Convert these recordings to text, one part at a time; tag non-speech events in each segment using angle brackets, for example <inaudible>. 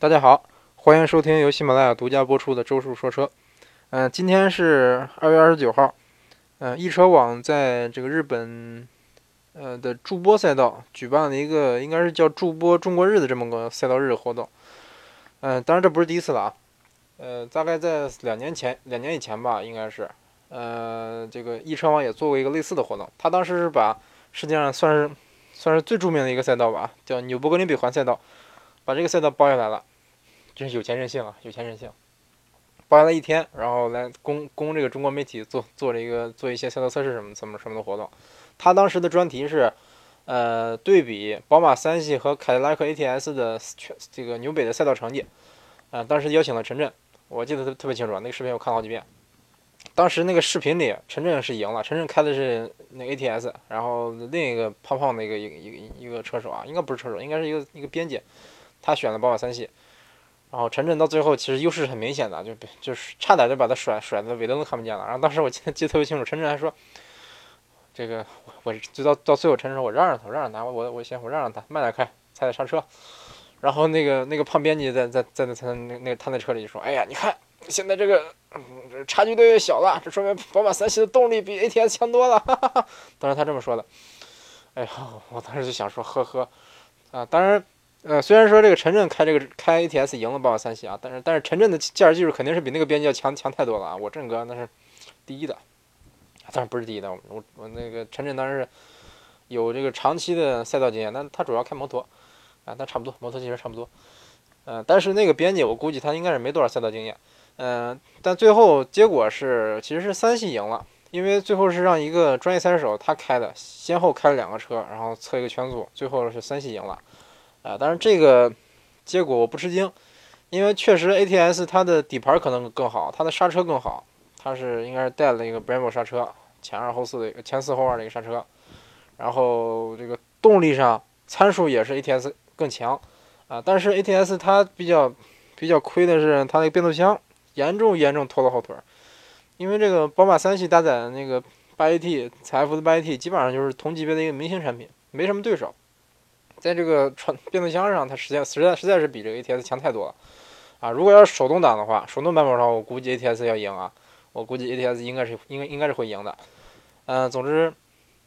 大家好，欢迎收听由喜马拉雅独家播出的周叔说车。嗯、今天是二月二十九号。嗯、易车网在这个日本呃的筑波赛道举办了一个应该是叫筑波中国日的这么个赛道日活动。嗯、当然这不是第一次了啊。呃，大概在两年前，两年以前吧，应该是。呃，这个易车网也做过一个类似的活动，他当时是把世界上算是算是最著名的一个赛道吧，叫纽博格林北环赛道，把这个赛道包下来了。真是有钱任性啊，有钱任性！包下来一天，然后来供供这个中国媒体做做这个做一些赛道测试什么什么什么的活动。他当时的专题是，呃，对比宝马三系和凯迪拉克 ATS 的全这个纽北的赛道成绩。啊、当时邀请了陈震，我记得特特别清楚啊，那个视频我看了好几遍。当时那个视频里，陈震是赢了，陈震开的是那 ATS，然后另一个胖胖的一个一个一个一个车手啊，应该不是车手，应该是一个一个编辑，他选了宝马三系。然后陈震到最后其实优势是很明显的，就就是差点就把他甩甩的尾灯都看不见了。然后当时我记得记得特别清楚，陈震还说：“这个我我就到到最后，陈震说我让让他，我让让他，我我我先我让让他慢点开，踩踩刹车。”然后那个那个胖编辑在在在那他那那他那车里就说：“哎呀，你看现在这个、嗯、差距都越小了，这说明宝马三系的动力比 ATS 强多了。”哈哈哈。当时他这么说的。哎呀，我当时就想说呵呵啊，当然。呃，虽然说这个陈震开这个开 ATS 赢了宝马三系啊，但是但是陈震的驾驶技术肯定是比那个编辑要强强太多了啊！我震哥那是第一的，当然不是第一的，我我那个陈震当然是有这个长期的赛道经验，但他主要开摩托啊，那差不多，摩托其实差不多。呃，但是那个编辑我估计他应该是没多少赛道经验，嗯、但最后结果是其实是三系赢了，因为最后是让一个专业赛车手他开的，先后开了两个车，然后测一个圈速，最后是三系赢了。啊，但是这个结果我不吃惊，因为确实 ATS 它的底盘可能更好，它的刹车更好，它是应该是带了一个 Brembo 刹车，前二后四的一个前四后二的一个刹车，然后这个动力上参数也是 ATS 更强啊，但是 ATS 它比较比较亏的是它那个变速箱严重严重拖了后腿，因为这个宝马三系搭载的那个八 AT 财富的八 AT 基本上就是同级别的一个明星产品，没什么对手。在这个传 <laughs> 变速箱上，它实在实在实在是比这个 ATS 强太多了，啊！如果要是手动挡的话，手动版本的话，我估计 ATS 要赢啊，我估计 ATS 应该是应该应该是会赢的，嗯、总之，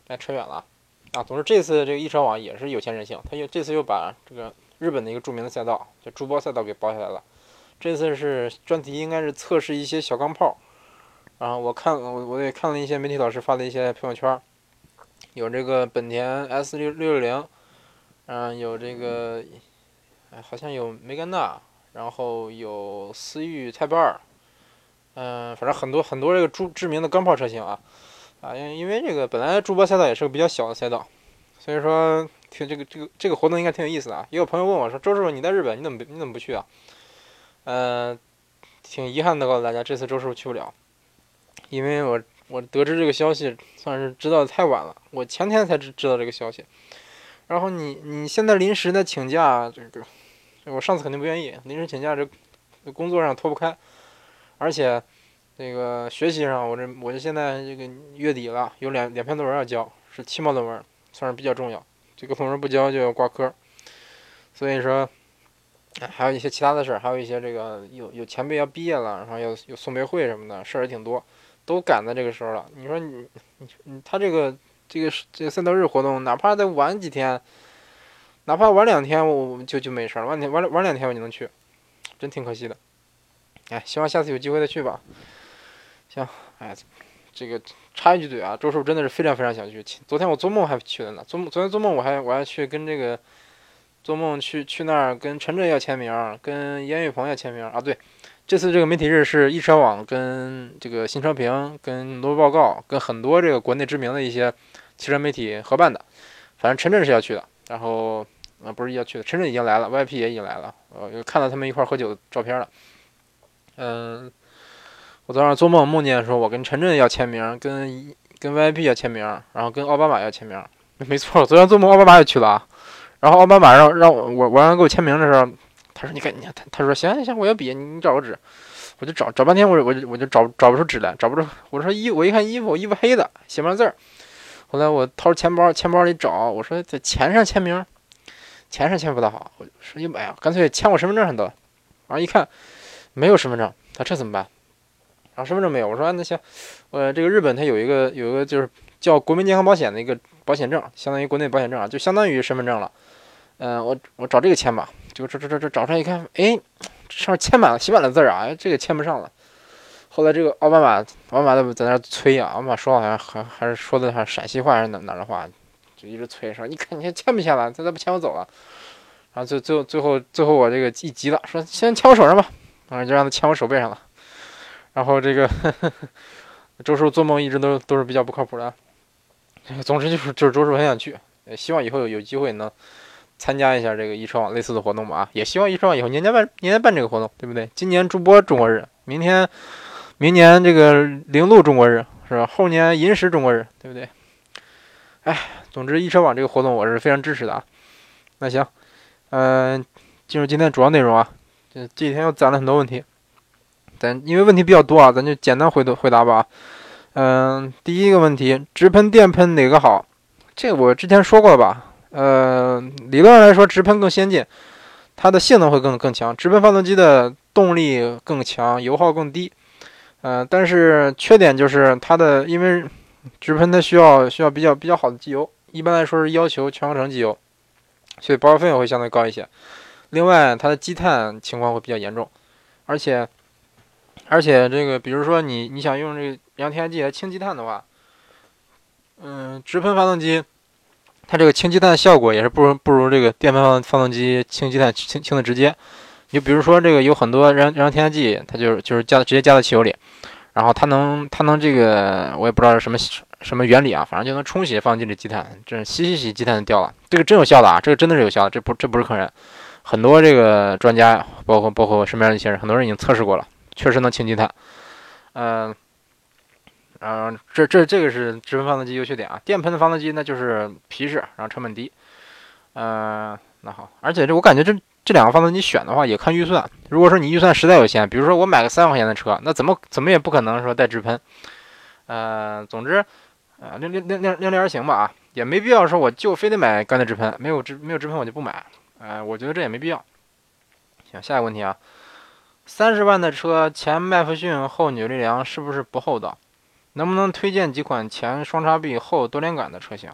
哎，扯远了啊！总之这次这个易车网也是有钱任性，他又这次又把这个日本的一个著名的赛道叫筑波赛道给包下来了，这次是专题应该是测试一些小钢炮，然后我看我我也看了一些媒体老师发的一些朋友圈，有这个本田 S 六六六零。嗯，有这个，哎，好像有梅甘娜，然后有思域 Type 二，嗯，反正很多很多这个著知名的钢炮车型啊，啊，因因为这个本来筑波赛道也是个比较小的赛道，所以说挺这个这个这个活动应该挺有意思的啊。也有朋友问我说：“周师傅，你在日本，你怎么你怎么不去啊？”嗯，挺遗憾的告诉大家，这次周师傅去不了，因为我我得知这个消息算是知道的太晚了，我前天才知知道这个消息。然后你你现在临时的请假，这个我上次肯定不愿意。临时请假这工作上脱不开，而且那个学习上，我这我这现在这个月底了，有两两篇论文要交，是期末论文，算是比较重要。这个论文不交就要挂科，所以说还有一些其他的事儿，还有一些这个有有前辈要毕业了，然后要有送别会什么的事儿也挺多，都赶在这个时候了。你说你你你他这个。这个是这个赛道日活动，哪怕再晚几天，哪怕晚两天，我就就没事儿。晚天晚晚两天我就能去，真挺可惜的。哎，希望下次有机会再去吧。行，哎，这个插一句嘴啊，周师傅真的是非常非常想去。昨天我做梦还去了呢，做梦昨天做梦我还我还去跟这个做梦去去那儿跟陈震要签名，跟严雨鹏要签名啊。对，这次这个媒体日是易车网跟这个新车评、跟罗报告、跟很多这个国内知名的一些。汽车媒体合办的，反正陈震是要去的，然后啊、不是要去的，陈震已经来了，VIP 也已经来了，呃，看到他们一块喝酒的照片了。嗯，我昨晚做梦梦见说，我跟陈震要签名，跟跟 VIP 要签名，然后跟奥巴马要签名。<laughs> 没错，昨天做梦奥巴马也去了。然后奥巴马让让我我我让他给我签名的时候，他说你赶紧，他他说行行行，我有笔，你找个纸。我就找找半天，我我就我就找找不出纸来，找不出。我说衣，我一看衣服，衣服黑的，写不上字儿。后来我掏出钱包，钱包里找，我说在钱上签名，钱上签不大好，我说哎呀，干脆签我身份证上得了。然后一看没有身份证，他这怎么办？然后身份证没有，我说那行，呃，这个日本它有一个有一个就是叫国民健康保险的一个保险证，相当于国内保险证啊，就相当于身份证了。嗯，我我找这个签吧，就这这这这找出来一看，哎，上面签满了写满了字儿啊，哎，这个签不上了。后来这个奥巴马奥巴马在在那催啊，奥巴马说好像还还是说的还是陕西话还是哪哪的话，就一直催说你看你签不签了，再再不签我走了。然后最最后最后最后我这个一急了，说先签我手上吧，然后就让他签我手背上了。然后这个 <laughs> 周叔做梦一直都都是比较不靠谱的，总之就是就是周叔很想去，希望以后有机会能参加一下这个易车网类似的活动吧啊，也希望易车网以后年年办年年办这个活动，对不对？今年主播中国日，明天明年这个零路中国日是吧？后年银石中国日，对不对？哎，总之易车网这个活动我是非常支持的啊。那行，嗯，进入今天主要内容啊，这这几天又攒了很多问题。咱因为问题比较多啊，咱就简单回答回答吧。嗯，第一个问题，直喷电喷哪个好？这个我之前说过了吧？呃，理论上来说，直喷更先进，它的性能会更更强。直喷发动机的动力更强，油耗更低。嗯，但是缺点就是它的，因为直喷它需要需要比较比较好的机油，一般来说是要求全合成机油，所以保养费用会相对高一些。另外，它的积碳情况会比较严重，而且。而且这个，比如说你你想用这个氧添加剂来清积碳的话，嗯，直喷发动机，它这个清积碳的效果也是不如不如这个电喷发发动机清积碳清清的直接。你比如说这个有很多燃燃油添加剂，它就是就是加直接加到汽油里，然后它能它能这个我也不知道是什么什么原理啊，反正就能冲洗发动机里积碳，这洗洗洗积碳就掉了。这个真有效的啊，这个真的是有效的，这不这不是坑人。很多这个专家，包括包括我身边的一些人，很多人已经测试过了。确实能清积碳，嗯，嗯，这这这个是直喷发动机优缺点啊。电喷的发动机那就是皮实，然后成本低，嗯，那好，而且这我感觉这这两个发动机选的话也看预算。如果说你预算实在有限，比如说我买个三万块钱的车，那怎么怎么也不可能说带直喷，呃，总之，呃，量量量量量力而行吧啊，也没必要说我就非得买干的直喷，没有直没有直喷我就不买，呃，我觉得这也没必要。行，下一个问题啊。三十万的车前麦弗逊后扭力梁是不是不厚道？能不能推荐几款前双叉臂后多连杆的车型？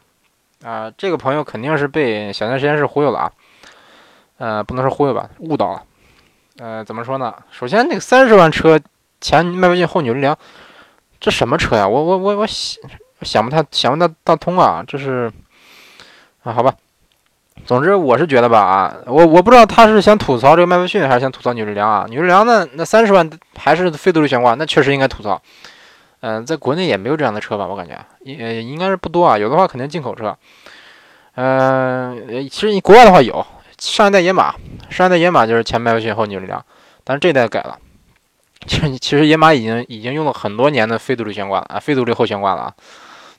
啊，这个朋友肯定是被小江实验室忽悠了啊！呃，不能说忽悠吧，误导了。呃，怎么说呢？首先，那个三十万车前麦弗逊后扭力梁，这什么车呀？我我我我想不太想不大大通啊！这是啊，好吧。总之，我是觉得吧啊，我我不知道他是想吐槽这个麦弗逊，还是想吐槽扭力梁啊？扭力梁呢？那三十万还是非独立悬挂，那确实应该吐槽。嗯，在国内也没有这样的车吧？我感觉也应该是不多啊。有的话肯定进口车。嗯，其实你国外的话有上一代野马，上一代野马就是前麦弗逊后扭力梁，但是这代改了。其实其实野马已经已经用了很多年的非独立悬挂了啊，非独立后悬挂了啊。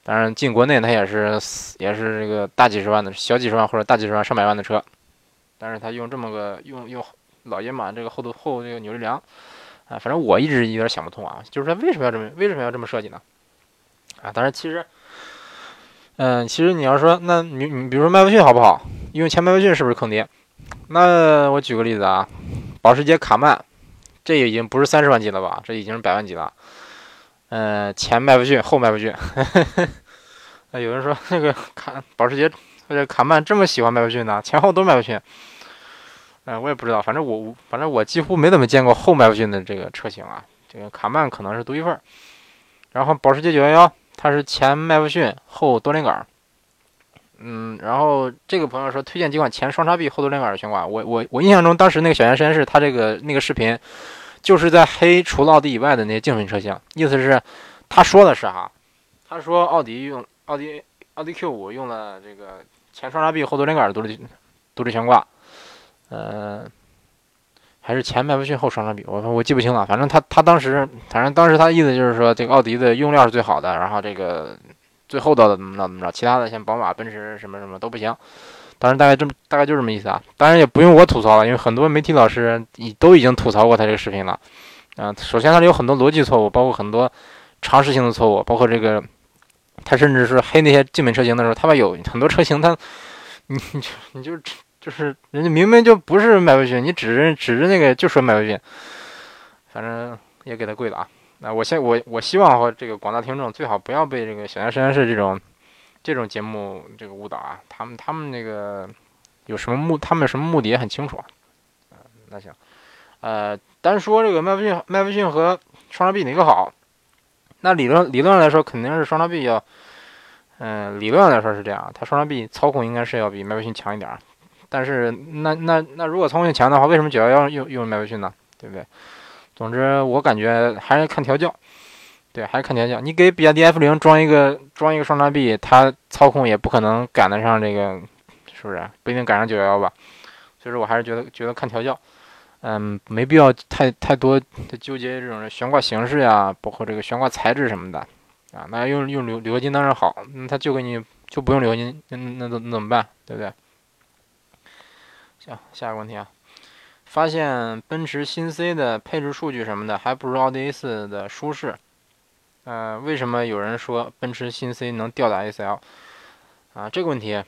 当然，进国内它也是也是这个大几十万的小几十万或者大几十万上百万的车，但是它用这么个用用老野马这个后头后这个扭力梁啊，反正我一直有点想不通啊，就是说为什么要这么为什么要这么设计呢？啊，当然其实，嗯，其实你要说那你你比如说麦弗逊好不好？用前麦弗逊是不是坑爹？那我举个例子啊，保时捷卡曼，这已经不是三十万级了吧？这已经是百万级了。呃，前麦弗逊，后麦弗逊。<laughs> 有人说那个卡保时捷或者卡曼这么喜欢麦弗逊呢？前后都麦弗逊。呃，我也不知道，反正我反正我几乎没怎么见过后麦弗逊的这个车型啊。这个卡曼可能是独一份儿。然后保时捷911，它是前麦弗逊后多连杆。嗯，然后这个朋友说推荐几款前双叉臂后多连杆的悬挂。我我我印象中当时那个小严实验室他这个那个视频。就是在黑除了奥迪以外的那些竞品车型，意思是，他说的是哈，他说奥迪用奥迪奥迪 Q 五用了这个前双叉臂后多连杆独立独立悬挂，呃，还是前麦弗逊后双叉臂，我我记不清了，反正他他当时反正当时他的意思就是说这个奥迪的用料是最好的，然后这个最厚道的怎么着怎么着，其他的像宝马、奔驰什么什么都不行。当然，大概这么大概就这么意思啊。当然也不用我吐槽了，因为很多媒体老师已都已经吐槽过他这个视频了。啊，首先他有很多逻辑错误，包括很多常识性的错误，包括这个他甚至是黑那些竞品车型的时候，他把有很多车型他，<laughs> 你你就你就就是人家明明就不是麦弗逊，你指着指着那个就说麦弗逊，反正也给他跪了啊。那我现我我希望和这个广大听众最好不要被这个小杨实验室这种这种节目这个误导啊。他们他们那个有什么目，他们什么目的也很清楚啊。那行，呃，单说这个麦弗逊麦弗逊和双叉臂哪个好？那理论理论上来说，肯定是双叉臂要，嗯，理论上来说是这样，它双叉臂操控应该是要比麦弗逊强一点。但是那那那如果操控性强的话，为什么九幺幺用用麦弗逊呢？对不对？总之我感觉还是看调教，对，还是看调教。你给比亚迪 F 零装一个装一个双叉臂，它操控也不可能赶得上这个，是不是？不一定赶上九幺幺吧。所以说我还是觉得觉得看调教。嗯，没必要太太多纠结这种悬挂形式呀，包括这个悬挂材质什么的，啊，那用用铝铝合金当然好，那他就给你就不用铝合金，那那怎怎么办？对不对？行，下一个问题啊，发现奔驰新 C 的配置数据什么的还不如奥迪 A4 的舒适，呃，为什么有人说奔驰新 C 能吊打 A4L？啊，这个问题。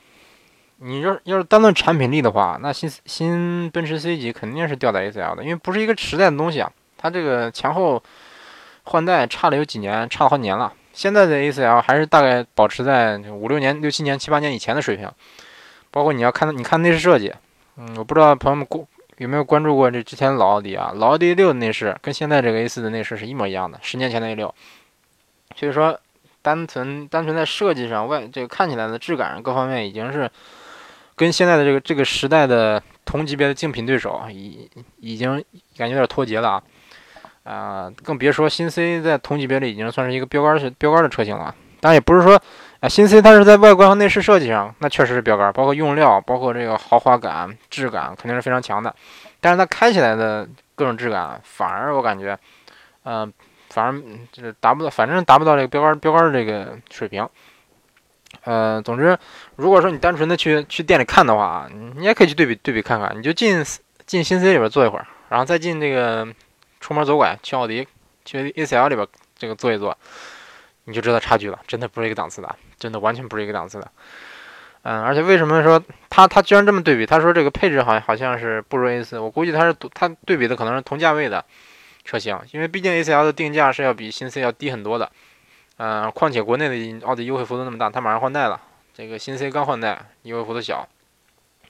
你要是要是单论产品力的话，那新新奔驰 C 级肯定是吊打 A4L 的，因为不是一个时代的东西啊。它这个前后换代差了有几年，差好几年了。现在的 A4L 还是大概保持在五六年、六七年、七八年以前的水平。包括你要看，你看内饰设计，嗯，我不知道朋友们关有没有关注过这之前老奥迪啊？老奥迪 A6 的内饰跟现在这个 A4 的内饰是一模一样的，十年前的 A6。所以说，单纯单纯在设计上，外这个看起来的质感各方面已经是。跟现在的这个这个时代的同级别的竞品对手已已经感觉有点脱节了啊，啊，更别说新 C 在同级别里已经算是一个标杆是标杆的车型了。当然也不是说啊，新 C 它是在外观和内饰设计上那确实是标杆，包括用料，包括这个豪华感、质感肯定是非常强的。但是它开起来的各种质感，反而我感觉，嗯，反而就是达不到，反正达不到这个标杆标杆的这个水平。呃，总之，如果说你单纯的去去店里看的话，你也可以去对比对比看看。你就进进新 C 里边坐一会儿，然后再进这个出门左拐去奥迪去 A C L 里边这个坐一坐，你就知道差距了。真的不是一个档次的，真的完全不是一个档次的。嗯，而且为什么说他他居然这么对比？他说这个配置好像好像是不如 A 四我估计他是他对比的可能是同价位的车型，因为毕竟 A4L 的定价是要比新 C 要低很多的。嗯，况且国内的奥迪优惠幅度那么大，它马上换代了。这个新 C 刚换代，优惠幅度小，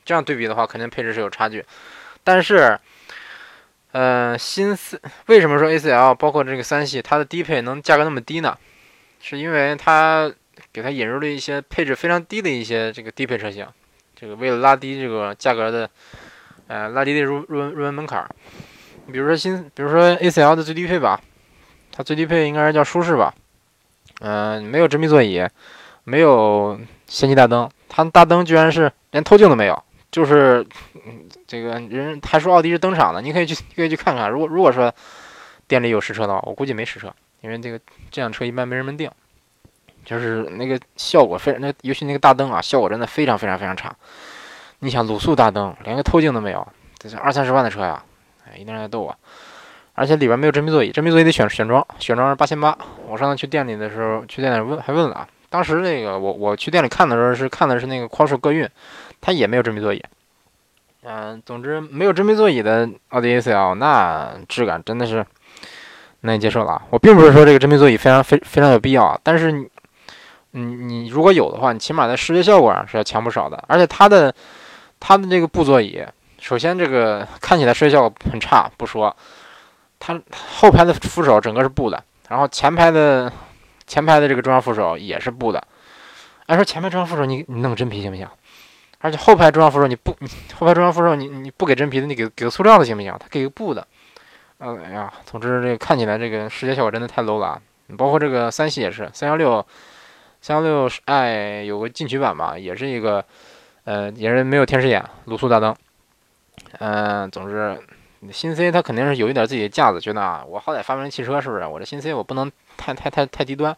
这样对比的话，肯定配置是有差距。但是，呃，新 C 为什么说 A 四 L 包括这个三系，它的低配能价格那么低呢？是因为它给它引入了一些配置非常低的一些这个低配车型，这个为了拉低这个价格的，呃，拉低的入入入门门槛。比如说新，比如说 A4L 的最低配吧，它最低配应该是叫舒适吧。嗯，没有真皮座椅，没有氙气大灯，它大灯居然是连透镜都没有，就是，嗯，这个人还说奥迪是登场的，你可以去可以去看看。如果如果说店里有实车的话，我估计没实车，因为这个这辆车一般没人们订，就是那个效果非常那尤其那个大灯啊，效果真的非常非常非常差。你想卤素大灯，连个透镜都没有，这是二三十万的车呀，哎，一定在逗我。而且里边没有真皮座椅，真皮座椅得选选装，选装是八千八。我上次去店里的时候，去店里问还问了啊。当时那个我我去店里看的时候是看的是那个 Cross 歌运，它也没有真皮座椅。嗯，总之没有真皮座椅的奥迪 A4L，那质感真的是那你接受了。我并不是说这个真皮座椅非常非非常有必要啊，但是你你你如果有的话，你起码在视觉效果上是要强不少的。而且它的它的这个布座椅，首先这个看起来视觉效果很差不说。它后排的扶手整个是布的，然后前排的前排的这个中央扶手也是布的。按说前排中央扶手你你弄真皮行不行？而且后排中央扶手你不后排中央扶手你你不给真皮的，你给给个塑料的行不行？它给个布的。哎呀，总之这个看起来这个视觉效果真的太 low 了啊！包括这个三系也是，三幺六三幺六 i 有个进取版吧，也是一个呃也是没有天使眼，卤素大灯。嗯，总之。新 C 它肯定是有一点自己的架子，觉得啊，我好歹发明汽车，是不是？我这新 C 我不能太太太太低端，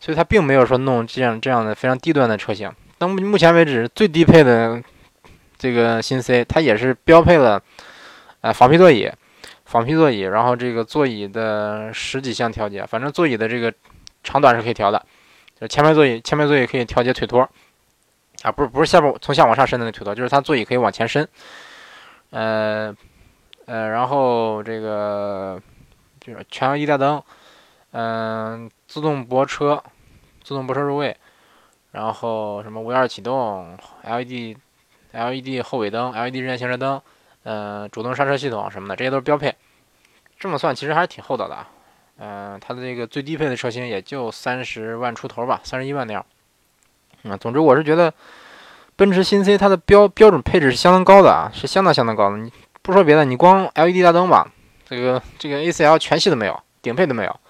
所以它并没有说弄这样这样的非常低端的车型。到目前为止，最低配的这个新 C，它也是标配了，呃，仿皮座椅，仿皮座椅，然后这个座椅的十几项调节，反正座椅的这个长短是可以调的，就前排座椅前排座椅可以调节腿托，啊，不是不是下边从下往上伸的那腿托，就是它座椅可以往前伸。呃呃，然后这个就是全 LED 大灯，嗯，自动泊车，自动泊车入位，然后什么无钥匙启动，LED LED 后尾灯，LED 日间行车灯，嗯，主动刹车系统什么的，这些都是标配。这么算其实还是挺厚道的啊。嗯，它的这个最低配的车型也就三十万出头吧，三十一万那样。嗯，总之我是觉得，奔驰新 C 它的标标准配置是相当高的啊，是相当相当高的。你不说别的，你光 LED 大灯吧，这个这个 ACL 全系都没有，顶配都没有，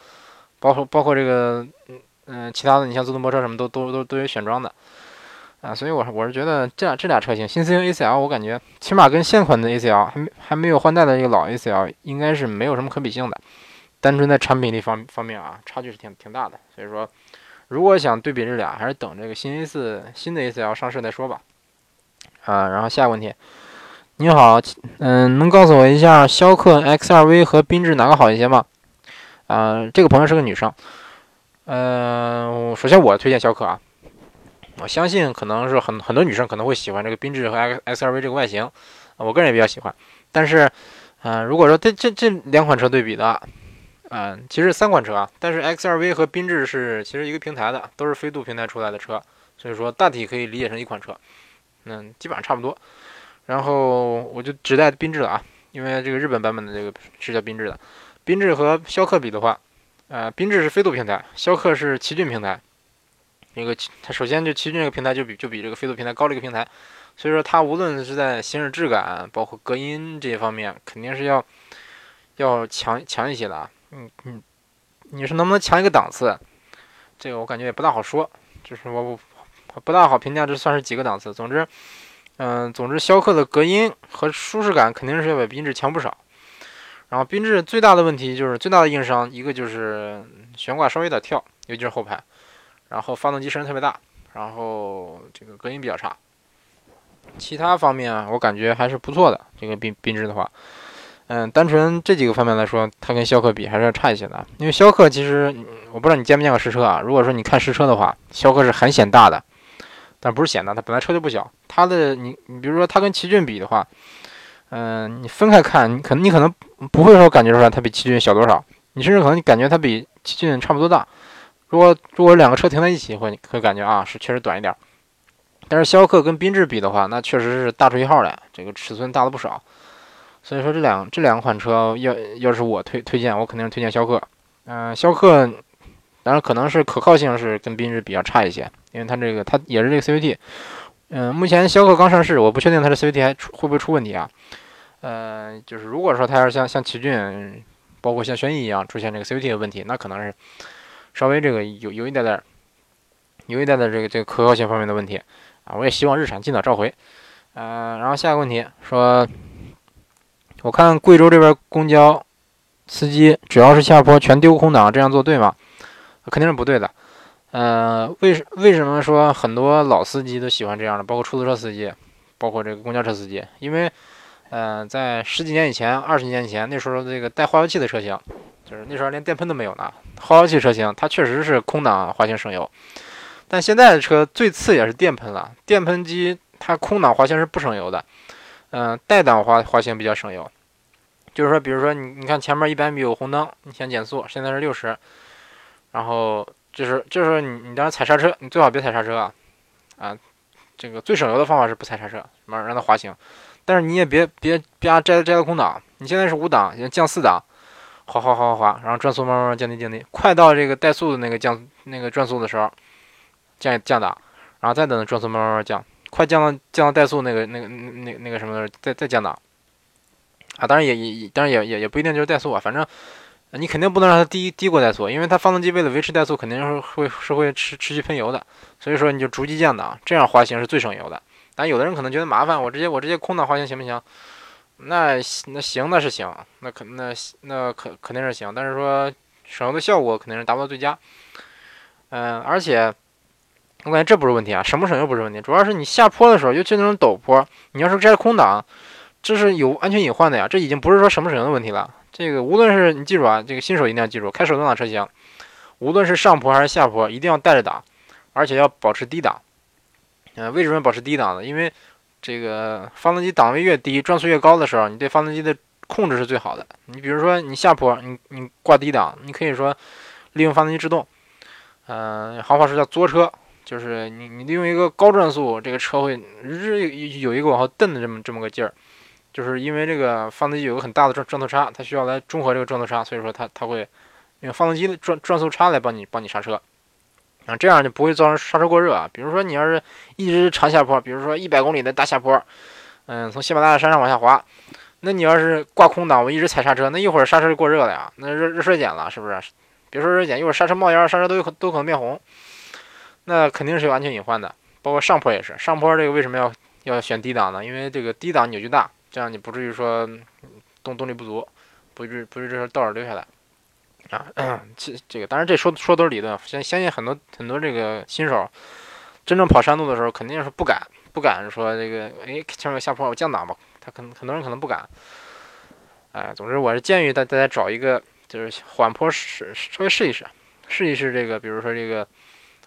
包括包括这个嗯嗯其他的，你像自动泊车什么都都都都有选装的啊。所以我我是觉得这俩这俩车型新 C 和 ACL，我感觉起码跟现款的 ACL 还没还没有换代的这个老 ACL 应该是没有什么可比性的。单纯在产品力方方面啊，差距是挺挺大的。所以说。如果想对比这俩，还是等这个新 A 四新的 A C L 上市再说吧。啊，然后下一个问题，你好，嗯，能告诉我一下逍客 X2V 和缤智哪个好一些吗？啊，这个朋友是个女生。嗯，首先我推荐逍客啊，我相信可能是很很多女生可能会喜欢这个缤智和 X X2V 这个外形，我个人也比较喜欢。但是，嗯，如果说这这这两款车对比的。嗯，其实三款车啊，但是 X2V 和缤智是其实一个平台的，都是飞度平台出来的车，所以说大体可以理解成一款车，嗯，基本上差不多。然后我就只带缤智了啊，因为这个日本版本的这个是叫缤智的。缤智和逍客比的话，呃，缤智是飞度平台，逍客是奇骏平台。那个它首先就奇骏这个平台就比就比这个飞度平台高了一个平台，所以说它无论是在行驶质感，包括隔音这些方面，肯定是要要强强一些的啊。嗯嗯，你说能不能强一个档次？这个我感觉也不大好说，就是我不不大好评价这算是几个档次。总之，嗯，总之逍客的隔音和舒适感肯定是要比缤智强不少。然后缤智最大的问题就是最大的硬伤，一个就是悬挂稍微有点跳，尤其是后排。然后发动机声音特别大，然后这个隔音比较差。其他方面啊，我感觉还是不错的。这个缤缤智的话。嗯，单纯这几个方面来说，它跟逍客比还是要差一些的。因为逍客其实，我不知道你见没见过实车啊。如果说你看实车的话，逍客是很显大的，但不是显大，它本来车就不小。它的你你比如说它跟奇骏比的话，嗯，你分开看，你可能你可能不会说感觉出来它比奇骏小多少，你甚至可能你感觉它比奇骏差不多大。如果如果两个车停在一起，会会感觉啊是确实短一点。但是逍客跟缤智比的话，那确实是大出一号来，这个尺寸大了不少。所以说这两这两款车要要是我推推荐，我肯定是推荐逍客。嗯，逍客当然可能是可靠性是跟缤智比较差一些，因为它这个它也是这个 CVT。嗯，目前逍客刚上市，我不确定它的 CVT 还会不会出问题啊？呃，就是如果说它要是像像奇骏，包括像轩逸一样出现这个 CVT 的问题，那可能是稍微这个有有一点点有一点点这个这个可靠性方面的问题啊。我也希望日产尽早召回。嗯，然后下一个问题说。我看贵州这边公交司机只要是下坡全丢空挡，这样做对吗？肯定是不对的。呃，为什为什么说很多老司机都喜欢这样的？包括出租车司机，包括这个公交车司机，因为，呃，在十几年以前、二十年以前，那时候这个带化油器的车型，就是那时候连电喷都没有呢，化油器车型它确实是空挡滑行省油。但现在的车最次也是电喷了，电喷机它空挡滑行是不省油的。嗯，带档滑滑行比较省油，就是说，比如说你你看前面一百米有红灯，你想减速，现在是六十，然后就是就是你你当时踩刹车，你最好别踩刹车啊，啊，这个最省油的方法是不踩刹车，慢慢让它滑行，但是你也别别别摘摘到空挡，你现在是五档，先降四档，滑滑滑滑滑，然后转速慢慢降低降低，快到这个怠速的那个降那个转速的时候，降降档，然后再等转速慢慢慢降。快降到降到怠速那个那个那那个什么再再降档啊！当然也也当然也也也不一定就是怠速啊，反正你肯定不能让它低低过怠速，因为它发动机为了维持怠速，肯定是会是会持持续喷油的。所以说你就逐级降档，这样滑行是最省油的。但有的人可能觉得麻烦，我直接我直接空档滑行行不行？那那行那是行，那肯那那肯肯定是行，但是说省油的效果肯定是达不到最佳。嗯，而且。我感觉这不是问题啊，省不省油不是问题，主要是你下坡的时候，尤其那种陡坡，你要是摘空挡，这是有安全隐患的呀。这已经不是说省不省油的问题了。这个无论是你记住啊，这个新手一定要记住，开手动挡车型，无论是上坡还是下坡，一定要带着档，而且要保持低档。呃，为什么要保持低档呢？因为这个发动机档位越低，转速越高的时候，你对发动机的控制是最好的。你比如说你下坡，你你挂低档，你可以说利用发动机制动，嗯，行话说叫作车，就是你你利用一个高转速，这个车会日有一个往后蹬的这么这么个劲儿，就是因为这个发动机有个很大的转转速差，它需要来中和这个转速差，所以说它它会用发动机的转转速差来帮你帮你刹车。啊，这样就不会造成刹车过热啊。比如说你要是一直长下坡，比如说一百公里的大下坡，嗯，从喜马拉雅山上往下滑，那你要是挂空档，我一直踩刹车，那一会儿刹车就过热了呀，那热热衰减了，是不是？别说热衰减，一会儿刹车冒烟，刹车都有可都可能变红，那肯定是有安全隐患的。包括上坡也是，上坡这个为什么要要选低档呢？因为这个低档扭矩大，这样你不至于说动动力不足，不至不至于这时倒着溜下来。啊，这这个当然这说说都是理论，相相信很多很多这个新手，真正跑山路的时候肯定是不敢不敢说这个，哎，前面下坡我降档吧，他可能很多人可能不敢。哎，总之我是建议大大家找一个就是缓坡试稍微试一试，试一试这个，比如说这个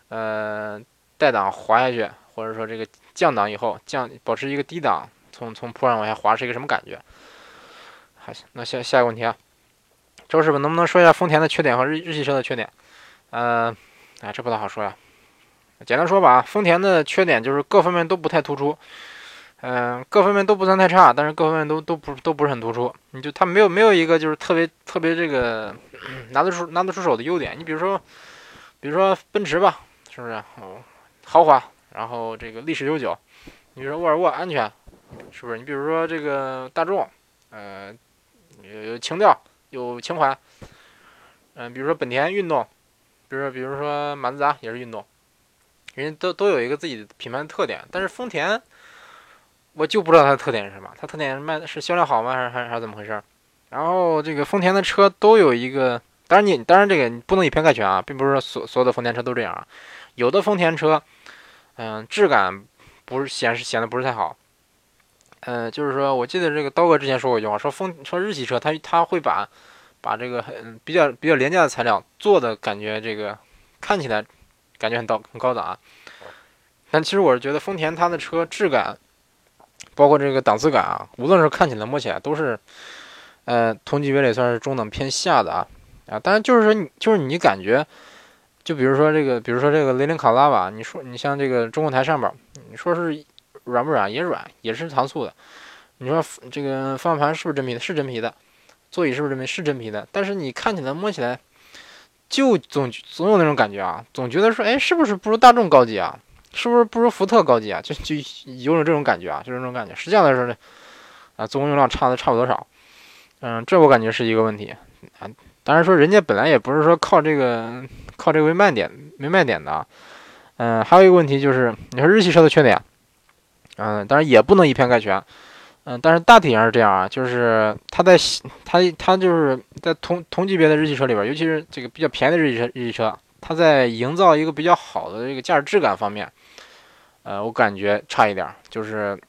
呃带档滑下去，或者说这个降档以后降保持一个低档，从从坡上往下滑是一个什么感觉？好，那下下一个问题啊。周师傅，能不能说一下丰田的缺点和日日系车的缺点？呃，哎，这不太好说呀。简单说吧，丰田的缺点就是各方面都不太突出，嗯，各方面都不算太差，但是各方面都都不都不是很突出。你就它没有没有一个就是特别特别这个拿得出拿得出手的优点。你比如说，比如说奔驰吧，是不是？哦，豪华，然后这个历史悠久。你比如说沃尔沃，安全，是不是？你比如说这个大众，呃，有情调。有情怀，嗯，比如说本田运动，比如说比如说马自达也是运动，人家都都有一个自己的品牌的特点。但是丰田，我就不知道它的特点是什么。它特点是卖的是销量好吗？还是还是还是怎么回事？然后这个丰田的车都有一个，当然你当然这个你不能以偏概全啊，并不是说所所有的丰田车都这样啊。有的丰田车，嗯，质感不是显示显得不是太好。嗯，就是说，我记得这个刀哥之前说过一句话，说丰说日系车，他他会把把这个很比较比较廉价的材料做的感觉，这个看起来感觉很高很高档啊。但其实我是觉得丰田它的车质感，包括这个档次感啊，无论是看起来摸起来都是，呃，同级别里算是中等偏下的啊啊。当然就是说你就是你感觉，就比如说这个，比如说这个雷凌卡拉吧，你说你像这个中控台上边，你说是。软不软也软，也是糖醋的。你说这个方向盘是不是真皮的？是真皮的。座椅是不是真皮？是真皮的。但是你看起来摸起来，就总总有那种感觉啊，总觉得说，哎，是不是不如大众高级啊？是不是不如福特高级啊？就就有种这种感觉啊，就是这种感觉。实际上来说呢，啊，总用量差的差不多少。嗯，这我感觉是一个问题啊。当然说人家本来也不是说靠这个靠这个为卖点没卖点的啊。嗯，还有一个问题就是，你说日系车的缺点。嗯，当然也不能以偏概全，嗯，但是大体上是这样啊，就是它在它它就是在同同级别的日系车里边，尤其是这个比较便宜的日系车日系车，它在营造一个比较好的这个驾驶质感方面，呃，我感觉差一点，就是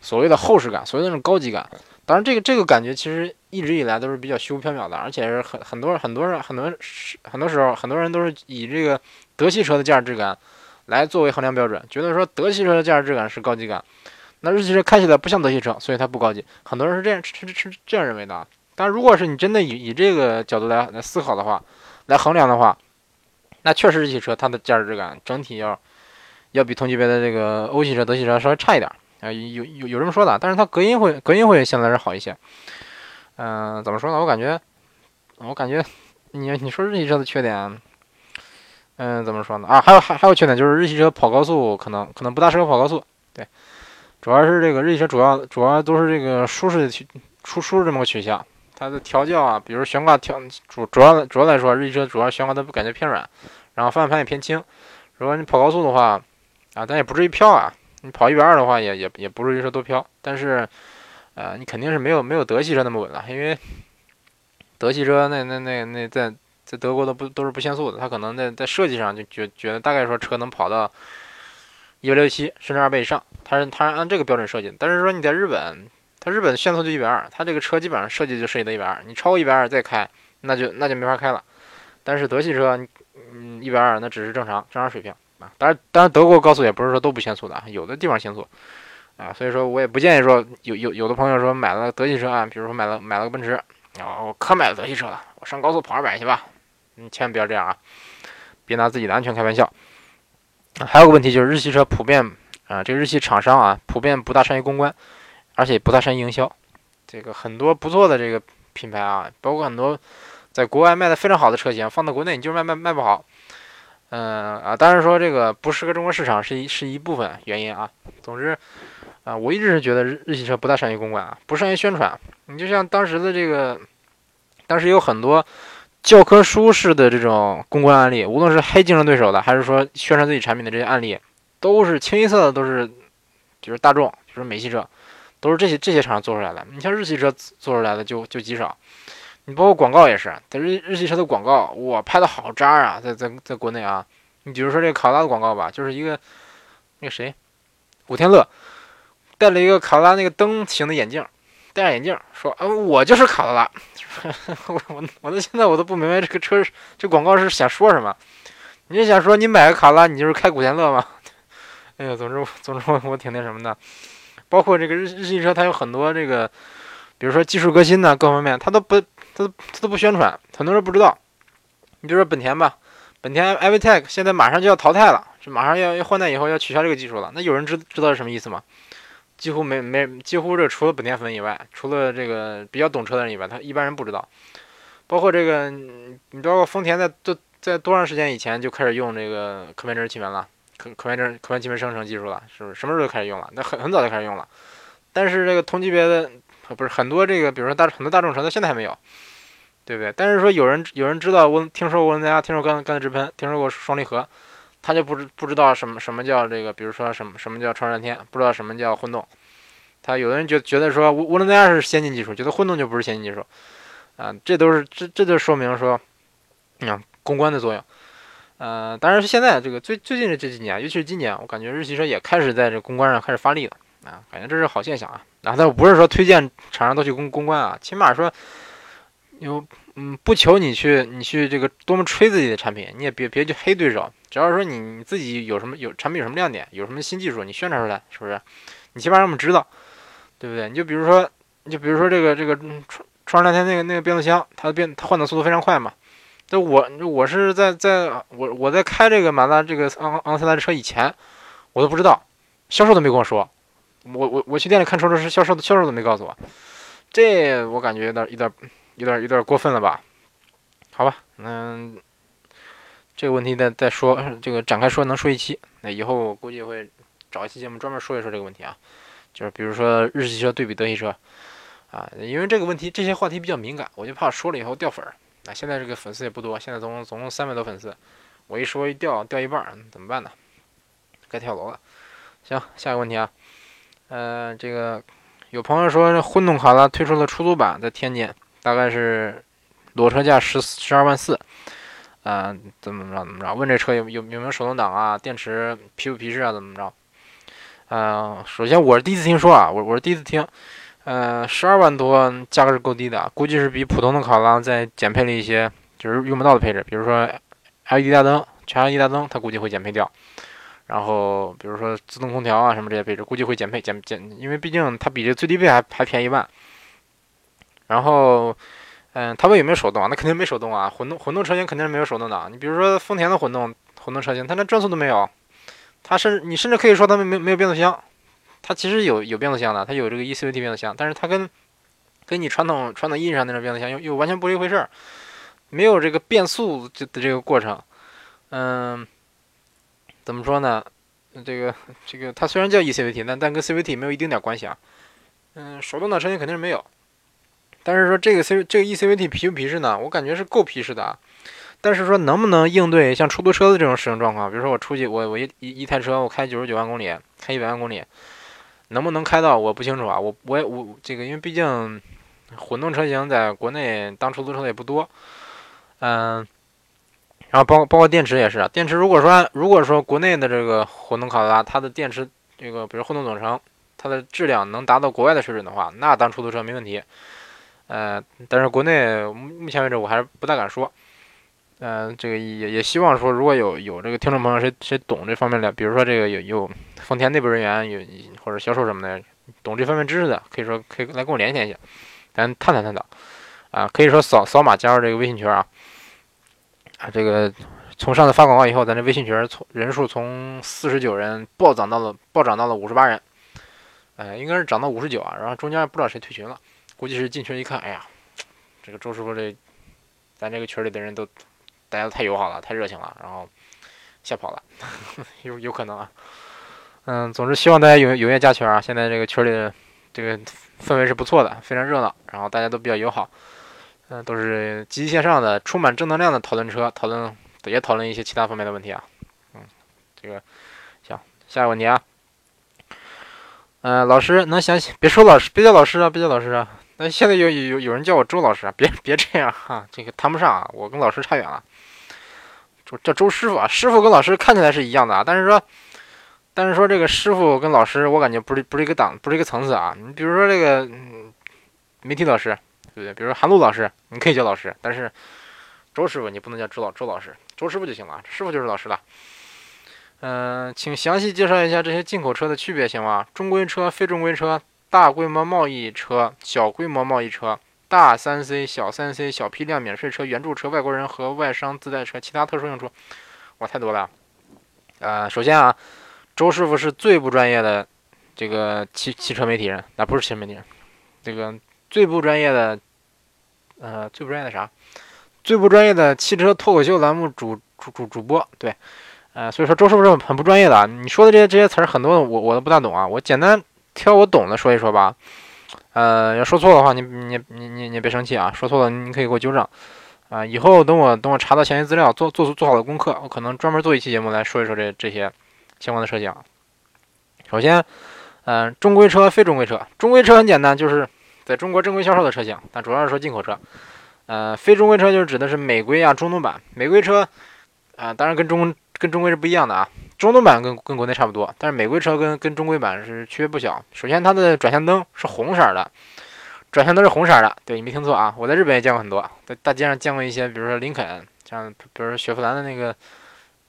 所谓的厚实感，所谓的那种高级感。当然，这个这个感觉其实一直以来都是比较虚无缥缈的，而且是很很多很多人很多很多时候很多人都是以这个德系车的驾驶质感。来作为衡量标准，觉得说德系车的驾驶质感是高级感，那日系车开起来不像德系车，所以它不高级。很多人是这样是是这样认为的。但如果是你真的以以这个角度来来思考的话，来衡量的话，那确实日系车它的驾驶质感整体要要比同级别的这个欧系车、德系车稍微差一点啊，有有有这么说的。但是它隔音会隔音会相对来说好一些。嗯，怎么说呢？我感觉我感觉你你说日系车的缺点。嗯，怎么说呢？啊，还有还还有缺点就是日系车跑高速可能可能不大适合跑高速。对，主要是这个日系车主要主要都是这个舒适的曲舒适这么个取向。它的调教啊，比如悬挂调主主要主要来说，日系车主要悬挂它不感觉偏软，然后方向盘也偏轻。如果你跑高速的话，啊，但也不至于飘啊。你跑一百二的话，也也也不至于说多飘。但是，呃，你肯定是没有没有德系车那么稳了，因为德系车那那那那在。在德国的不都是不限速的，他可能在在设计上就觉觉得大概说车能跑到一百六七甚至二百以上，他是他是按这个标准设计的。但是说你在日本，他日本限速就一百二，他这个车基本上设计就设计到一百二，你超过一百二再开，那就那就没法开了。但是德系车，嗯，一百二那只是正常正常水平啊。当然，当然德国高速也不是说都不限速的，有的地方限速啊。所以说我也不建议说有有有的朋友说买了德系车啊，比如说买了买了个奔驰，啊，我可买了德系车了，我上高速跑二百去吧。你千万不要这样啊，别拿自己的安全开玩笑。还有个问题就是日系车普遍啊，这个日系厂商啊，普遍不大善于公关，而且不大善于营销。这个很多不错的这个品牌啊，包括很多在国外卖的非常好的车型，放到国内你就是卖卖卖不好。嗯啊，当然说这个不适合中国市场是一是一部分原因啊。总之啊，我一直是觉得日日系车不大善于公关啊，不善于宣传。你就像当时的这个，当时有很多。教科书式的这种公关案例，无论是黑竞争对手的，还是说宣传自己产品的这些案例，都是清一色的，都是就是大众，就是美系车，都是这些这些厂商做出来的。你像日系车做出来的就就极少。你包括广告也是，在日日系车的广告，我拍的好渣啊，在在在国内啊。你比如说这个卡罗拉的广告吧，就是一个那个谁，古天乐戴了一个卡罗拉那个灯型的眼镜。戴上眼镜说：“嗯，我就是卡罗拉。<laughs> ”我我我到现在我都不明白这个车这广告是想说什么。你是想说你买个卡罗拉，你就是开古天乐吗？<laughs> 哎呀，总之总之我我挺那什么的。包括这个日日系车，它有很多这个，比如说技术革新呢，各方面它都不它都它都不宣传，很多人不知道。你比如说本田吧，本田 iVTEC 现在马上就要淘汰了，是马上要要换代以后要取消这个技术了。那有人知知道是什么意思吗？几乎没没几乎这除了本田粉以外，除了这个比较懂车的人以外，他一般人不知道。包括这个，你包括丰田在多在多长时间以前就开始用这个可变振气门了，可可变振可变气门生成技术了，是不是？什么时候开始用了？那很很早就开始用了。但是这个同级别的不是很多这个，比如说大很多大众车到现在还没有，对不对？但是说有人有人知道我听说过涡轮增压，听说过钢钢直喷，听说过双离合。他就不知不知道什么什么叫这个，比如说什么什么叫超燃天，不知道什么叫混动。他有的人就觉得说涡涡轮增压是先进技术，觉得混动就不是先进技术，啊，这都是这这就说明说，嗯，公关的作用。呃，当然是现在这个最最近的这几年，尤其是今年，我感觉日系车也开始在这公关上开始发力了，啊，感觉这是好现象啊。然后但不是说推荐厂商都去公公关啊，起码说有。嗯，不求你去，你去这个多么吹自己的产品，你也别别去黑对手。只要说你你自己有什么有产品有什么亮点，有什么新技术，你宣传出来，是不是？你起码让我们知道，对不对？你就比如说，你就比如说这个这个创创两天那个那个变速箱，它的变它换挡速度非常快嘛。但我我是在在我我在开这个马自达这个昂昂克赛拉车以前，我都不知道，销售都没跟我说。我我我去店里看车的时候，销售销售都没告诉我，这我感觉有点有点。有点有点过分了吧？好吧，嗯，这个问题再再说，这个展开说能说一期。那以后我估计会找一期节目专门说一说这个问题啊，就是比如说日系车对比德系车啊，因为这个问题这些话题比较敏感，我就怕说了以后掉粉儿。那现在这个粉丝也不多，现在总共总共三百多粉丝，我一说一掉掉一半怎么办呢？该跳楼了。行，下一个问题啊，呃，这个有朋友说这混动卡罗拉推出了出租版，在天津。大概是裸车价十十二万四，嗯，怎么着怎么着？问这车有有有没有手动挡啊？电池皮不皮实啊？怎么着？嗯，首先我是第一次听说啊，我我是第一次听，呃，十二万多价格是够低的，估计是比普通的考拉再减配了一些，就是用不到的配置，比如说 LED 大灯，全 LED 大灯，它估计会减配掉。然后比如说自动空调啊什么这些配置，估计会减配减减，因为毕竟它比这最低配还还便宜一万。然后，嗯，他问有没有手动啊？那肯定没手动啊。混动混动车型肯定是没有手动挡。你比如说丰田的混动混动车型，它连转速都没有。它甚至你甚至可以说它没没没有变速箱。它其实有有变速箱的，它有这个 ECVT 变速箱，但是它跟跟你传统传统意义上那种变速箱又又完全不是一回事儿，没有这个变速的这个过程。嗯，怎么说呢？这个这个它虽然叫 ECVT，但但跟 CVT 没有一丁点关系啊。嗯，手动挡车型肯定是没有。但是说这个 C 这个 eCVT 皮不皮实呢？我感觉是够皮实的啊。但是说能不能应对像出租车的这种使用状况？比如说我出去，我我一一一台车我开九十九万公里，开一百万公里，能不能开到？我不清楚啊。我我也我这个，因为毕竟混动车型在国内当出租车的也不多。嗯，然后包包括电池也是，电池如果说如果说国内的这个混动卡罗拉，它的电池这个比如混动总成，它的质量能达到国外的水准的话，那当出租车没问题。呃，但是国内目前为止我还是不大敢说。嗯，这个也也希望说，如果有有这个听众朋友谁谁懂这方面的，比如说这个有有丰田内部人员有或者销售什么的，懂这方面知识的，可以说可以来跟我联系一下，咱探讨探讨。啊，可以说扫扫码加入这个微信群啊。啊，这个从上次发广告以后，咱这微信群从人数从四十九人暴涨到了暴涨到了五十八人，呃，应该是涨到五十九啊。然后中间不知道谁退群了，估计是进群一看，哎呀，这个周师傅这咱这个群里的人都。大家都太友好了，太热情了，然后吓跑了，<laughs> 有有可能啊。嗯，总之希望大家踊踊跃加群啊！现在这个群里的这个氛围是不错的，非常热闹，然后大家都比较友好，嗯，都是积极向上的，充满正能量的讨论车，讨论也讨论一些其他方面的问题啊。嗯，这个行，下一个问题啊。嗯，老师能详细别说老师，别叫老师啊，别叫老师啊。那现在有有有人叫我周老师啊，别别这样哈，这个谈不上啊，我跟老师差远了。叫周师傅啊，师傅跟老师看起来是一样的啊，但是说，但是说这个师傅跟老师，我感觉不是不是一个档，不是一个层次啊。你比如说这个嗯媒体老师，对不对？比如说韩露老师，你可以叫老师，但是周师傅你不能叫周老周老师，周师傅就行了，师傅就是老师了。嗯，请详细介绍一下这些进口车的区别，行吗？中规车、非中规车、大规模贸易车、小规模贸易车。大三 C、小三 C、小批量免税车、援助车、外国人和外商自带车、其他特殊用处，哇，太多了。呃，首先啊，周师傅是最不专业的这个汽汽车媒体人，那不是汽车媒体人，这个最不专业的，呃，最不专业的啥？最不专业的汽车脱口秀栏目主主主主播，对，呃，所以说周师傅是很不专业的。你说的这些这些词儿，很多我我都不大懂啊，我简单挑我懂的说一说吧。呃，要说错的话，你你你你你别生气啊！说错了，你可以给我纠正啊！以后等我等我查到详细资料，做做做好了功课，我可能专门做一期节目来说一说这这些相关的车型。首先，嗯，中规车、非中规车。中规车很简单，就是在中国正规销售的车型，但主要是说进口车。呃，非中规车就是指的是美规啊、中东版。美规车啊，当然跟中跟中规是不一样的啊。中东版跟跟国内差不多，但是美规车跟跟中规版是区别不小。首先，它的转向灯是红色的，转向灯是红色的。对你没听错啊，我在日本也见过很多，在大街上见过一些，比如说林肯，像比如说雪佛兰的那个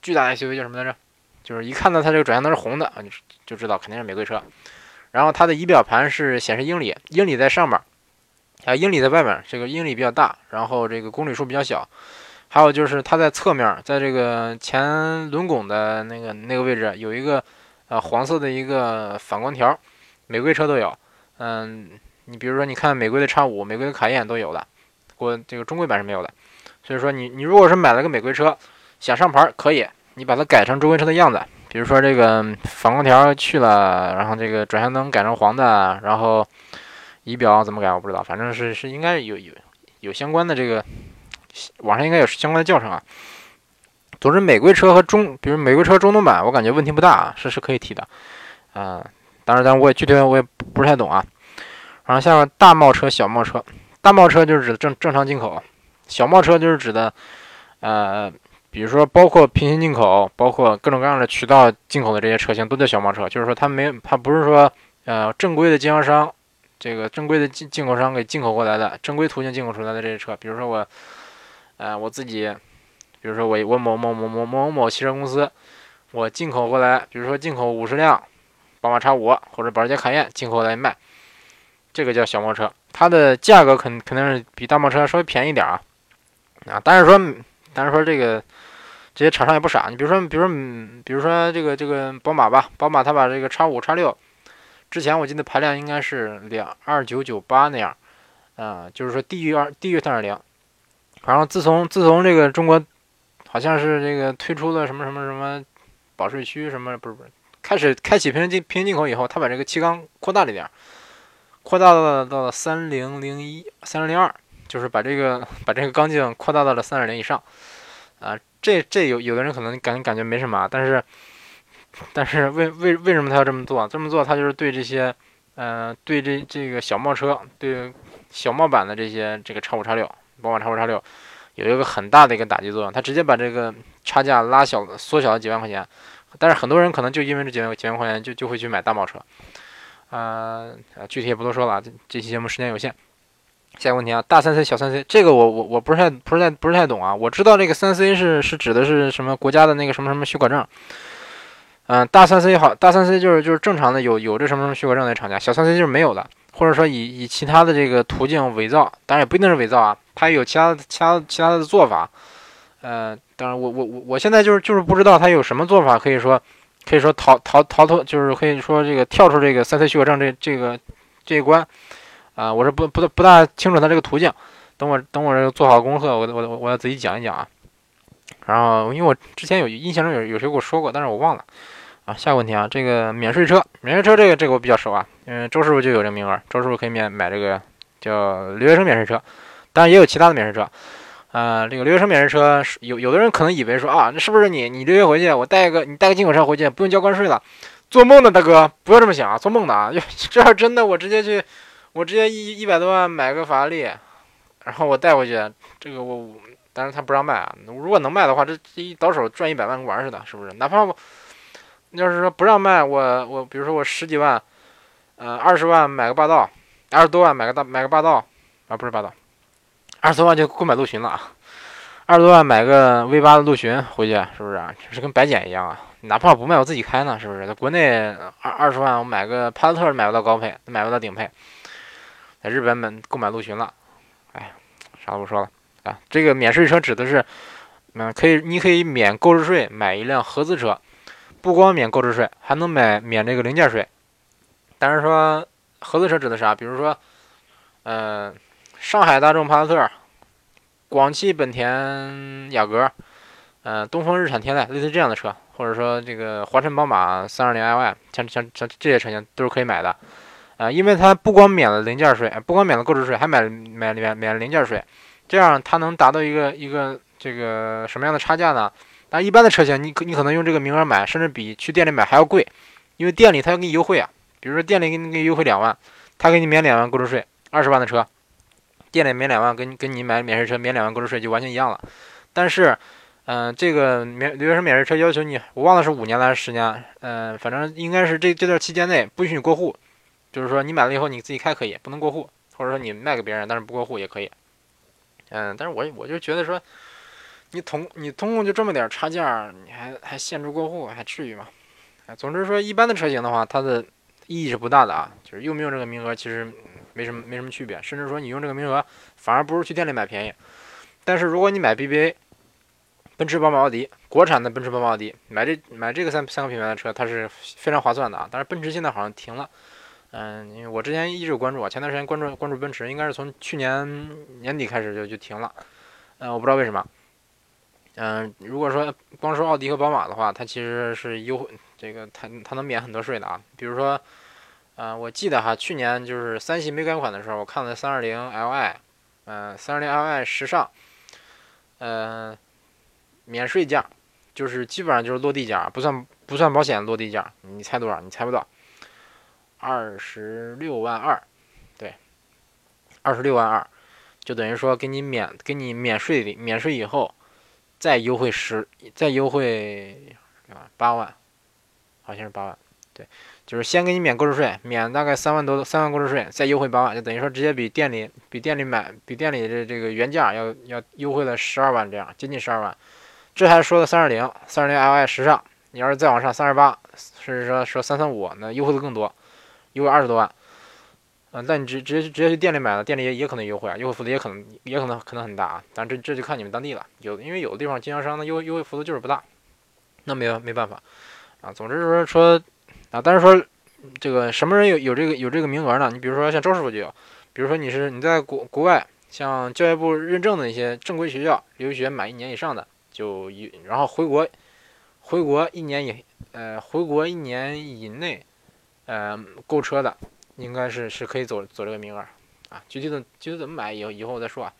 巨大 SUV 叫什么来着？就是一看到它这个转向灯是红的啊，你就知道肯定是美规车。然后它的仪表盘是显示英里，英里在上面，啊，英里在外面，这个英里比较大，然后这个公里数比较小。还有就是它在侧面，在这个前轮拱的那个那个位置有一个呃黄色的一个反光条，美规车都有。嗯，你比如说你看美规的叉五、美规的卡宴都有的，国这个中规版是没有的。所以说你你如果是买了个美规车，想上牌可以，你把它改成中规车的样子，比如说这个反光条去了，然后这个转向灯改成黄的，然后仪表怎么改我不知道，反正是是应该有有有相关的这个。网上应该有相关的教程啊。总之，美规车和中，比如美规车中东版，我感觉问题不大啊，是是可以提的。嗯，当然，但我也具体我也不是太懂啊。然后下面大贸车、小贸车，大贸车就是指正正常进口，小贸车就是指的，呃，比如说包括平行进口，包括各种各样的渠道进口的这些车型都叫小贸车，就是说它没它不是说呃正规的经销商，这个正规的进进口商给进口过来的，正规途径进口出来的这些车，比如说我。呃，我自己，比如说我我某某某某某某汽车公司，我进口过来，比如说进口五十辆宝马 X 五或者保时捷卡宴进口来卖，这个叫小贸车，它的价格肯肯定是比大贸车稍微便宜点啊啊，但是说但是说这个这些厂商也不傻，你比如说比如说比如说这个这个宝马吧，宝马它把这个 X 五 X 六之前我记得排量应该是两二九九八那样，啊，就是说低于二低于三点零。然后自从自从这个中国，好像是这个推出了什么什么什么保税区什么不是不是，开始开启平行进平行进口以后，他把这个气缸扩大了一点，扩大到了到了三零零一三零零二，就是把这个把这个缸径扩大到了三点零以上，啊，这这有有的人可能感感觉没什么，但是但是为为为什么他要这么做？这么做他就是对这些，呃，对这这个小贸车，对小贸版的这些这个叉五叉六。宝马叉五叉六有一个很大的一个打击作用，它直接把这个差价拉小了，缩小了几万块钱。但是很多人可能就因为这几万几万块钱就就会去买大贸车，啊，具体也不多说了，这这期节目时间有限。下一个问题啊，大三 C 小三 C，这个我我我不是太不是太不是太懂啊。我知道这个三 C 是是指的是什么国家的那个什么什么许可证，嗯，大三 C 好，大三 C 就是就是正常的有有这什么什么许可证的厂家，小三 C 就是没有的，或者说以以其他的这个途径伪造，当然也不一定是伪造啊，他有其他其他其他的做法，呃，当然我我我我现在就是就是不知道他有什么做法可以说可以说逃逃逃脱，就是可以说这个跳出这个三 C 许可证这这个这一关。啊，我是不不不大清楚他这个途径，等我等我这做好功课，我我我要仔细讲一讲啊。然后，因为我之前有印象中有有谁跟我说过，但是我忘了。啊，下个问题啊，这个免税车，免税车这个这个我比较熟啊，因为周师傅就有这个名额，周师傅可以免买这个叫留学生免税车，当然也有其他的免税车。啊，这个留学生免税车有有的人可能以为说啊，那是不是你你留学回去，我带个你带个进口车回去不用交关税了？做梦呢，大哥，不要这么想啊，做梦呢啊，要 <laughs> 这要真的我直接去。我直接一一百多万买个法拉利，然后我带回去，这个我，但是他不让卖啊。如果能卖的话，这这一倒手赚一百万跟玩似的，是不是？哪怕我要是说不让卖，我我比如说我十几万，呃，二十万买个霸道，二十多万买个大买个霸道啊，不是霸道，二十多万就购买陆巡了啊。二十多万买个 V 八的陆巡回去，是不是？就是跟白捡一样啊。哪怕不卖，我自己开呢，是不是？在国内二二十万我买个帕萨特买不到高配，买不到顶配。在日本买购买陆巡了，哎，啥都不说了啊。这个免税车指的是，嗯，可以，你可以免购置税买一辆合资车，不光免购置税，还能买免这个零件税。但是说合资车指的啥？比如说，嗯，上海大众帕萨特、广汽本田雅阁、嗯，东风日产天籁，类似这样的车，或者说这个华晨宝马三二零 LY，像像像这些车型都是可以买的。啊，因为它不光免了零件税，不光免了购置税，还买买免免了零件税，这样它能达到一个一个这个什么样的差价呢？但一般的车型，你可你可能用这个名额买，甚至比去店里买还要贵，因为店里他要给你优惠啊。比如说店里给你给优惠两万，他给你免两万购置税，二十万的车，店里免两万，跟跟你买免税车免两万购置税就完全一样了。但是，嗯，这个免留学生免税车要求你，我忘了是五年了还是十年，嗯，反正应该是这这段期间内不允许过户。就是说，你买了以后你自己开可以，不能过户，或者说你卖给别人，但是不过户也可以。嗯，但是我我就觉得说，你同你通共就这么点差价，你还还限制过户，还至于吗？哎，总之说，一般的车型的话，它的意义是不大的啊。就是用不用这个名额，其实没什么没什么区别，甚至说你用这个名额，反而不如去店里买便宜。但是如果你买 BBA，奔驰、宝马、奥迪，国产的奔驰、宝马、奥迪，买这买这个三三个品牌的车，它是非常划算的啊。但是奔驰现在好像停了。嗯，因为我之前一直有关注啊，前段时间关注关注奔驰，应该是从去年年底开始就就停了。嗯，我不知道为什么。嗯，如果说光说奥迪和宝马的话，它其实是优惠，这个它它能免很多税的啊。比如说，嗯，我记得哈，去年就是三系没改款的时候，我看了三二零 Li，嗯，三二零 Li 时尚，嗯，免税价，就是基本上就是落地价，不算不算保险落地价，你猜多少？你猜不到。二十六万二，对，二十六万二，就等于说给你免给你免税免税以后，再优惠十再优惠啊八万，好像是八万，对，就是先给你免购置税，免大概三万多三万购置税，再优惠八万，就等于说直接比店里比店里买比店里的这个原价要要优惠了十二万这样，接近十二万。这还说的三二零三二零 Li 时尚，你要是再往上三十八，甚至说说三三五，那优惠的更多。优惠二十多万，嗯，那你直直接直接去店里买了，店里也也可能优惠啊，优惠幅度也可能也可能可能很大啊，但这这就看你们当地了，有因为有的地方经销商的优优惠幅度就是不大，那没有没办法啊。总之说说啊，但是说这个什么人有有这个有这个名额呢？你比如说像周师傅就有，比如说你是你在国国外，像教育部认证的一些正规学校留学满一年以上的，就一然后回国回国一年以呃回国一年以内。呃，购车的应该是是可以走走这个名额啊。具体的具体怎么买，以以后再说啊。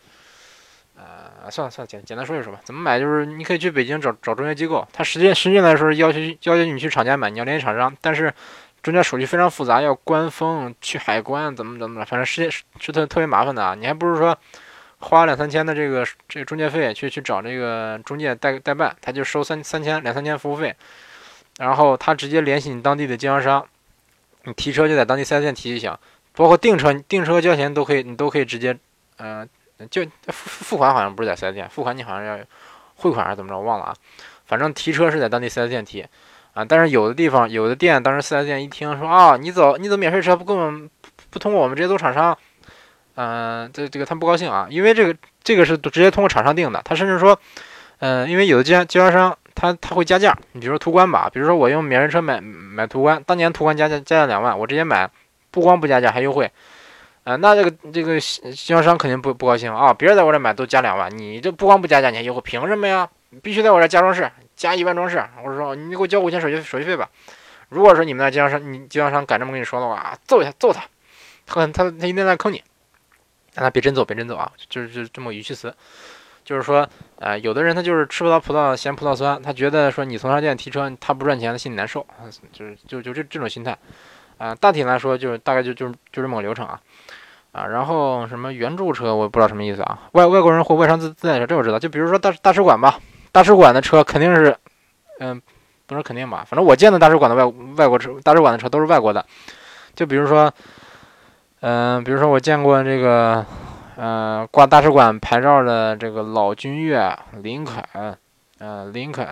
呃，算了算了，简简单说一说吧。怎么买？就是你可以去北京找找中介机构，他实际实际来说要求要求你去厂家买，你要联系厂商，但是中间手续非常复杂，要关封，去海关，怎么怎么的，反正是是是特特别麻烦的啊。你还不如说花两三千的这个这个中介费去去找这个中介代代办，他就收三三千两三千服务费，然后他直接联系你当地的经销商。你提车就在当地四 S 店提就行，包括订车订车交钱都可以，你都可以直接呃，就付付款好像不是在四 S 店，付款你好像要汇款还是怎么着，我忘了啊。反正提车是在当地四 S 店提啊，但是有的地方有的店，当时四 S 店一听说啊，你走你走免税车不跟我们不通过我们直接走厂商，嗯，这这个他们不高兴啊，因为这个这个是直接通过厂商定的，他甚至说，嗯，因为有的经经销商他他会加价，你比如说途观吧，比如说我用免税车买买途观，当年途观加价加价两万，我直接买。不光不加价还优惠，啊，那这个这个经销商肯定不不高兴啊！别人在我这买都加两万，你这不光不加价你还优惠，凭什么呀？必须在我这加装饰，加一万装饰，或者说你给我交五千手续手续费吧。如果说你们那经销商，你经销商敢这么跟你说的话，揍一下揍他，他他他一定在坑你，让他别真走别真走啊！就是就这么语气词，就是说，呃，有的人他就是吃不到葡萄嫌葡萄酸，他觉得说你从他店提车他不赚钱，他心里难受，就是就就这这种心态。啊，大体来说就是大概就就就这么个流程啊，啊，然后什么援助车我不知道什么意思啊，外外国人或外商自自带车这我知道，就比如说大大使馆吧，大使馆的车肯定是，嗯，不是肯定吧，反正我见的大使馆的外外国车，大使馆的车都是外国的，就比如说，嗯，比如说我见过这个，呃，挂大使馆牌照的这个老君越、林肯，呃，林肯、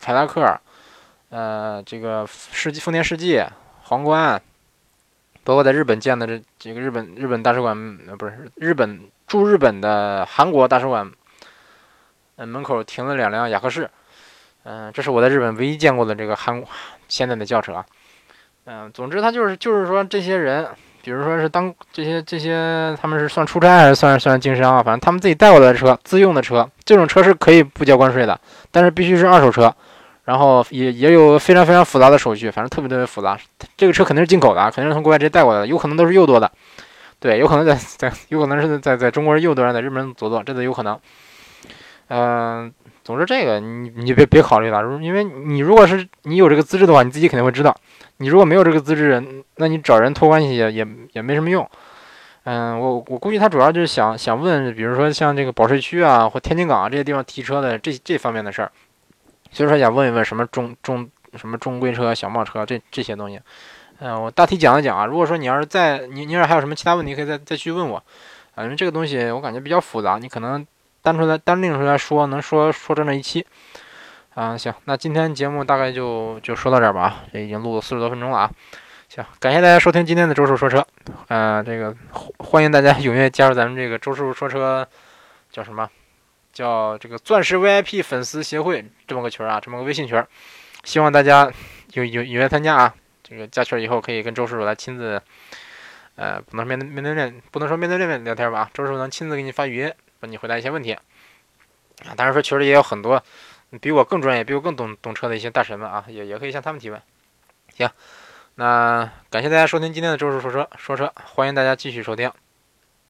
凯迪拉克，呃，这个世纪丰田世纪。皇冠，包括在日本建的这几个日本日本大使馆，呃，不是日本驻日本的韩国大使馆，嗯，门口停了两辆雅克士，嗯，这是我在日本唯一见过的这个韩现在的轿车啊，嗯，总之他就是就是说这些人，比如说是当这些这些他们是算出差还是算是算是经商啊，反正他们自己带过来的车，自用的车，这种车是可以不交关税的，但是必须是二手车。然后也也有非常非常复杂的手续，反正特别特别复杂。这个车肯定是进口的，肯定是从国外直接带过来的，有可能都是右舵的，对，有可能在 <laughs> 在，有可能是在在中国人右舵，在日本左舵，这都有可能。嗯，总之这个你你别别考虑了，因为你如果是你有这个资质的话，你自己肯定会知道。你如果没有这个资质，那你找人托关系也也也没什么用。嗯，我我估计他主要就是想想问，比如说像这个保税区啊或天津港啊这些地方提车的这这方面的事儿。所以说想问一问什么中中什么中规车、小贸车这这些东西，嗯，我大体讲一讲啊。如果说你要是在你你要是还有什么其他问题，可以再再去问我。反正这个东西我感觉比较复杂，你可能单出来单拎出来说，能说说整整一期。啊，行，那今天节目大概就就说到这儿吧，这已经录了四十多分钟了啊。行，感谢大家收听今天的周叔说车。嗯，这个欢迎大家踊跃加入咱们这个周叔说车，叫什么？叫这个钻石 VIP 粉丝协会这么个群啊，这么个微信群，希望大家有有踊跃参加啊。这个加群以后可以跟周叔叔来亲自，呃，不能面对面对面，不能说面对面聊天吧？周叔叔能亲自给你发语音，帮你回答一些问题啊。当然说群里也有很多比我更专业、比我更懂懂车的一些大神们啊，也也可以向他们提问。行，那感谢大家收听今天的周叔说车说车，欢迎大家继续收听。